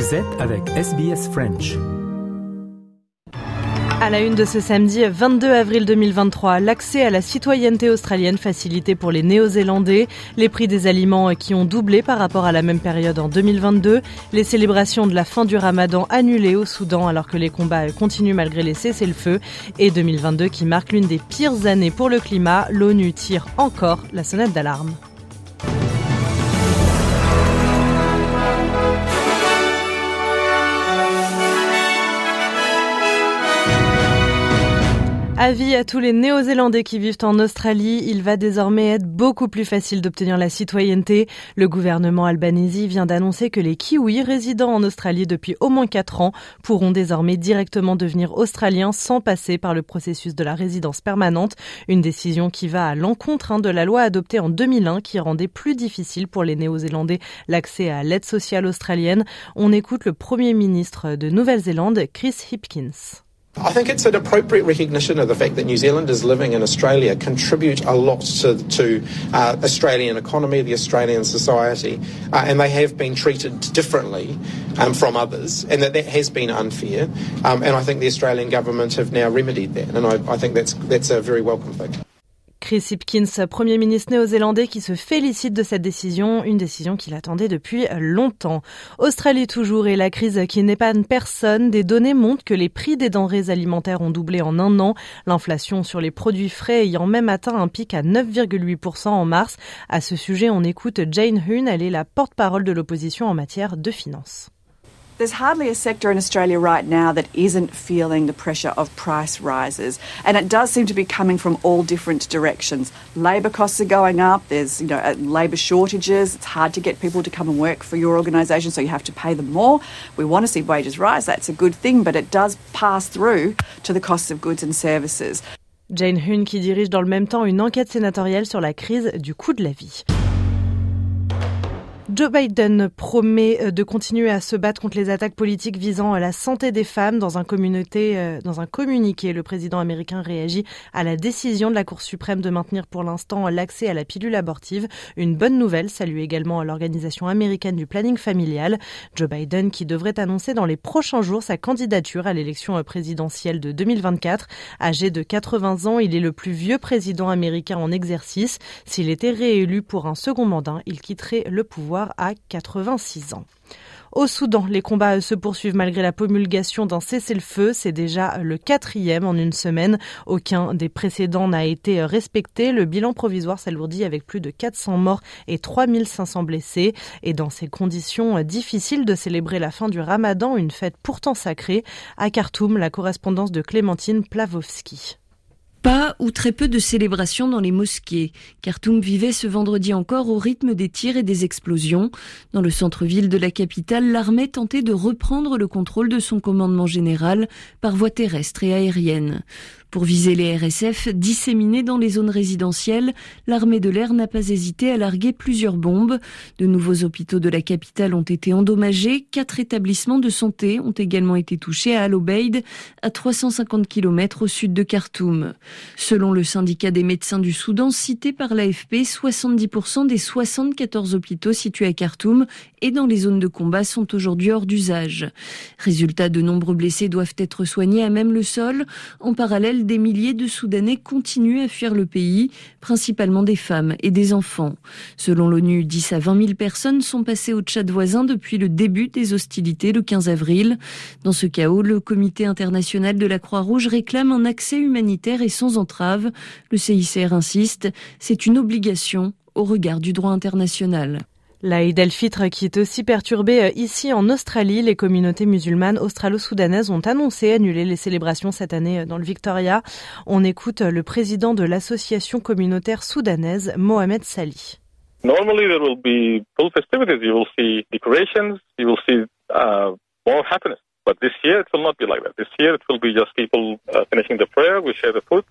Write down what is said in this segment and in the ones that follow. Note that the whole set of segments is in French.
Vous avec SBS French. À la une de ce samedi 22 avril 2023, l'accès à la citoyenneté australienne facilité pour les Néo-Zélandais, les prix des aliments qui ont doublé par rapport à la même période en 2022, les célébrations de la fin du ramadan annulées au Soudan alors que les combats continuent malgré les cessez-le-feu et 2022 qui marque l'une des pires années pour le climat, l'ONU tire encore la sonnette d'alarme. Avis à tous les Néo-Zélandais qui vivent en Australie, il va désormais être beaucoup plus facile d'obtenir la citoyenneté. Le gouvernement albanese vient d'annoncer que les Kiwis résidant en Australie depuis au moins 4 ans pourront désormais directement devenir australiens sans passer par le processus de la résidence permanente, une décision qui va à l'encontre hein, de la loi adoptée en 2001 qui rendait plus difficile pour les Néo-Zélandais l'accès à l'aide sociale australienne. On écoute le Premier ministre de Nouvelle-Zélande, Chris Hipkins. I think it's an appropriate recognition of the fact that New Zealanders living in Australia contribute a lot to, to uh, Australian economy, the Australian society, uh, and they have been treated differently um, from others, and that that has been unfair. Um, and I think the Australian government have now remedied that, and I, I think that's that's a very welcome thing. Chris Hipkins, Premier ministre néo-zélandais qui se félicite de cette décision, une décision qu'il attendait depuis longtemps. Australie toujours et la crise qui n'épargne personne. Des données montrent que les prix des denrées alimentaires ont doublé en un an. L'inflation sur les produits frais ayant même atteint un pic à 9,8% en mars. À ce sujet, on écoute Jane Huhn, elle est la porte-parole de l'opposition en matière de finances. There's hardly a sector in Australia right now that isn't feeling the pressure of price rises, and it does seem to be coming from all different directions. Labour costs are going up. There's you know uh, labour shortages. It's hard to get people to come and work for your organisation, so you have to pay them more. We want to see wages rise. That's a good thing, but it does pass through to the costs of goods and services. Jane Huhn qui dirige dans le même temps une enquête sénatoriale sur la crise du coût de la vie. Joe Biden promet euh, de continuer à se battre contre les attaques politiques visant la santé des femmes. Dans un, communauté, euh, dans un communiqué, le président américain réagit à la décision de la Cour suprême de maintenir pour l'instant l'accès à la pilule abortive. Une bonne nouvelle salue également l'Organisation américaine du planning familial. Joe Biden qui devrait annoncer dans les prochains jours sa candidature à l'élection présidentielle de 2024. Âgé de 80 ans, il est le plus vieux président américain en exercice. S'il était réélu pour un second mandat, il quitterait le pouvoir à 86 ans. Au Soudan, les combats se poursuivent malgré la promulgation d'un cessez-le-feu. C'est déjà le quatrième en une semaine. Aucun des précédents n'a été respecté. Le bilan provisoire s'alourdit avec plus de 400 morts et 3500 blessés. Et dans ces conditions difficiles de célébrer la fin du ramadan, une fête pourtant sacrée, à Khartoum, la correspondance de Clémentine Plavovski. Pas ou très peu de célébrations dans les mosquées. Khartoum vivait ce vendredi encore au rythme des tirs et des explosions. Dans le centre-ville de la capitale, l'armée tentait de reprendre le contrôle de son commandement général par voie terrestre et aérienne. Pour viser les RSF disséminés dans les zones résidentielles, l'armée de l'air n'a pas hésité à larguer plusieurs bombes. De nouveaux hôpitaux de la capitale ont été endommagés. Quatre établissements de santé ont également été touchés à Al Obeid, à 350 km au sud de Khartoum. Selon le syndicat des médecins du Soudan cité par l'AFP, 70% des 74 hôpitaux situés à Khartoum et dans les zones de combat sont aujourd'hui hors d'usage. Résultat, de nombreux blessés doivent être soignés à même le sol. En parallèle, des milliers de Soudanais continuent à fuir le pays, principalement des femmes et des enfants. Selon l'ONU, 10 à 20 000 personnes sont passées au Tchad voisin depuis le début des hostilités le 15 avril. Dans ce chaos, le Comité international de la Croix-Rouge réclame un accès humanitaire et sans entrave. Le CICR insiste, c'est une obligation au regard du droit international. L'Aïd el-Fitr qui est aussi perturbée euh, ici en Australie, les communautés musulmanes australo-soudanaises ont annoncé annuler les célébrations cette année euh, dans le Victoria. On écoute euh, le président de l'association communautaire soudanaise, Mohamed Sali. Normally there will be full festivities. You will see decorations. You will see uh, more happiness. But this year it will not be like that. This year it will be just people uh, finishing the prayer. We share the food.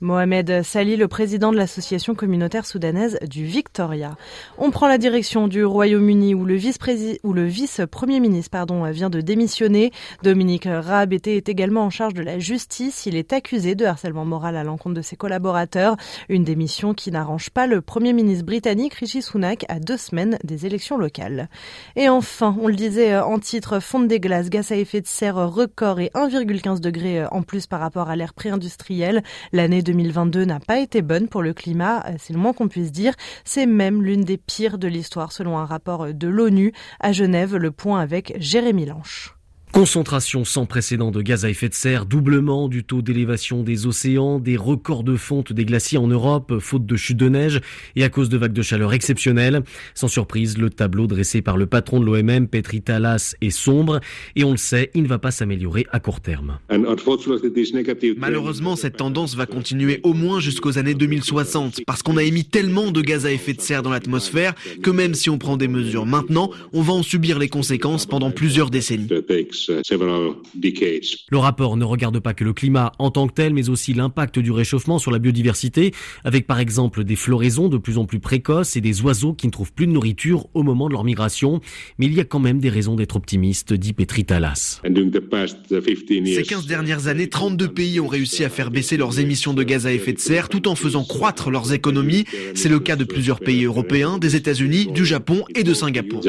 Mohamed Sali, le président de l'association communautaire soudanaise du Victoria. On prend la direction du Royaume-Uni où le vice-premier ministre pardon, vient de démissionner. Dominique Raab était également en charge de la justice. Il est accusé de harcèlement moral à l'encontre de ses collaborateurs. Une démission qui n'arrange pas le premier ministre britannique Rishi Sunak à deux semaines des élections locales. Et enfin, on le disait en titre, fonte des glaces, gaz à effet de serre record et 1,15 degrés en plus par rapport à l'ère pré-industrielle. L'année 2022 n'a pas été bonne pour le climat, euh, c'est le moins qu'on puisse dire. C'est même l'une des pires de l'histoire selon un rapport de l'ONU. À Genève, le point avec Jérémy Lanche. Concentration sans précédent de gaz à effet de serre, doublement du taux d'élévation des océans, des records de fonte des glaciers en Europe, faute de chute de neige et à cause de vagues de chaleur exceptionnelles. Sans surprise, le tableau dressé par le patron de l'OMM, Petri Talas, est sombre et on le sait, il ne va pas s'améliorer à court terme. Malheureusement, cette tendance va continuer au moins jusqu'aux années 2060 parce qu'on a émis tellement de gaz à effet de serre dans l'atmosphère que même si on prend des mesures maintenant, on va en subir les conséquences pendant plusieurs décennies. Le rapport ne regarde pas que le climat en tant que tel, mais aussi l'impact du réchauffement sur la biodiversité, avec par exemple des floraisons de plus en plus précoces et des oiseaux qui ne trouvent plus de nourriture au moment de leur migration. Mais il y a quand même des raisons d'être optimiste, dit Petri Talas. Ces 15 dernières années, 32 pays ont réussi à faire baisser leurs émissions de gaz à effet de serre tout en faisant croître leurs économies. C'est le cas de plusieurs pays européens, des États-Unis, du Japon et de Singapour.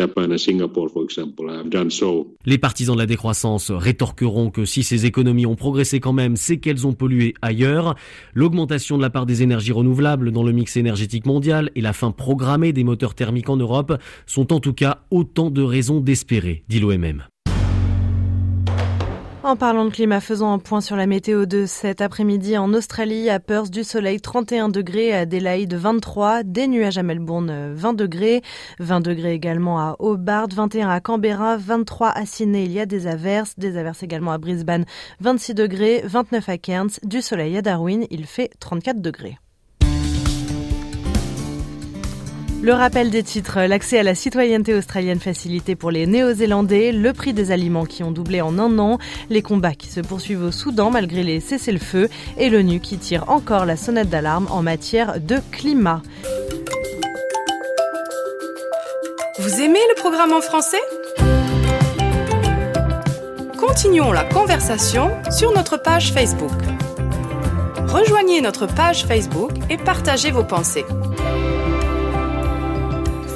Les partisans de la décroissance croissance rétorqueront que si ces économies ont progressé quand même, c'est qu'elles ont pollué ailleurs. L'augmentation de la part des énergies renouvelables dans le mix énergétique mondial et la fin programmée des moteurs thermiques en Europe sont en tout cas autant de raisons d'espérer, dit l'OMM. En parlant de climat, faisons un point sur la météo de cet après-midi en Australie, à Perth du soleil 31 degrés, à Adelaide 23, des nuages à Melbourne 20 degrés, 20 degrés également à Hobart, 21 à Canberra, 23 à Sydney, il y a des averses, des averses également à Brisbane 26 degrés, 29 à Cairns, du soleil à Darwin, il fait 34 degrés. Le rappel des titres, l'accès à la citoyenneté australienne facilité pour les Néo-Zélandais, le prix des aliments qui ont doublé en un an, les combats qui se poursuivent au Soudan malgré les cessez-le-feu et l'ONU qui tire encore la sonnette d'alarme en matière de climat. Vous aimez le programme en français? Continuons la conversation sur notre page Facebook. Rejoignez notre page Facebook et partagez vos pensées